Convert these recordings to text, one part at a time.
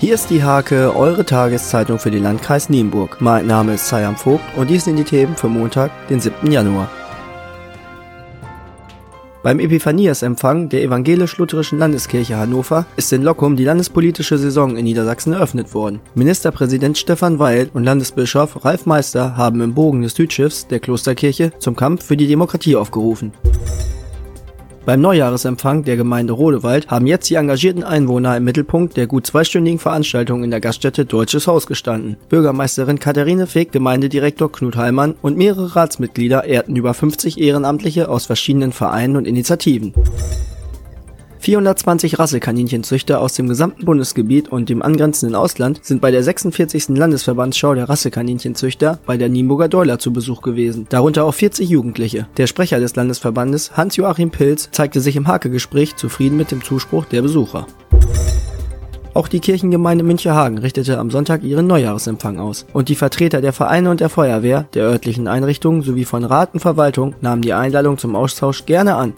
Hier ist die Hake, eure Tageszeitung für den Landkreis Nienburg. Mein Name ist Sayam Vogt und dies sind die Themen für Montag, den 7. Januar. Beim Epiphanias-Empfang der Evangelisch-Lutherischen Landeskirche Hannover ist in Lockum die landespolitische Saison in Niedersachsen eröffnet worden. Ministerpräsident Stefan Weil und Landesbischof Ralf Meister haben im Bogen des Südschiffs der Klosterkirche zum Kampf für die Demokratie aufgerufen. Beim Neujahresempfang der Gemeinde Rodewald haben jetzt die engagierten Einwohner im Mittelpunkt der gut zweistündigen Veranstaltung in der Gaststätte Deutsches Haus gestanden. Bürgermeisterin Katharine Feg, Gemeindedirektor Knut Heilmann und mehrere Ratsmitglieder ehrten über 50 Ehrenamtliche aus verschiedenen Vereinen und Initiativen. 420 Rassekaninchenzüchter aus dem gesamten Bundesgebiet und dem angrenzenden Ausland sind bei der 46. Landesverbandsschau der Rassekaninchenzüchter bei der Nienburger Deuler zu Besuch gewesen, darunter auch 40 Jugendliche. Der Sprecher des Landesverbandes, Hans-Joachim Pilz, zeigte sich im Hake-Gespräch zufrieden mit dem Zuspruch der Besucher. Auch die Kirchengemeinde Münchehagen richtete am Sonntag ihren Neujahresempfang aus. Und die Vertreter der Vereine und der Feuerwehr, der örtlichen Einrichtungen sowie von Rat und Verwaltung nahmen die Einladung zum Austausch gerne an.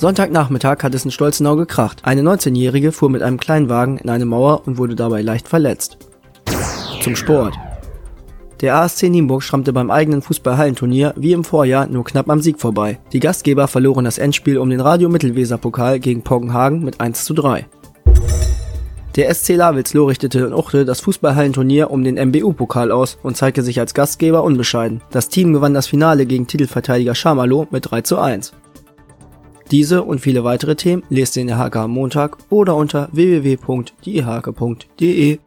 Sonntagnachmittag hat es in Stolzenau gekracht. Eine 19-Jährige fuhr mit einem Kleinwagen in eine Mauer und wurde dabei leicht verletzt. Zum Sport. Der ASC Nienburg schrammte beim eigenen Fußballhallenturnier wie im Vorjahr nur knapp am Sieg vorbei. Die Gastgeber verloren das Endspiel um den Radio Mittelweser Pokal gegen Poggenhagen mit 1 zu 3. Der SC Lavelsloh richtete in Uchte das Fußballhallenturnier um den MBU-Pokal aus und zeigte sich als Gastgeber unbescheiden. Das Team gewann das Finale gegen Titelverteidiger Schamalow mit 3 zu 1. Diese und viele weitere Themen lest ihr in der HK am Montag oder unter www.diehake.de.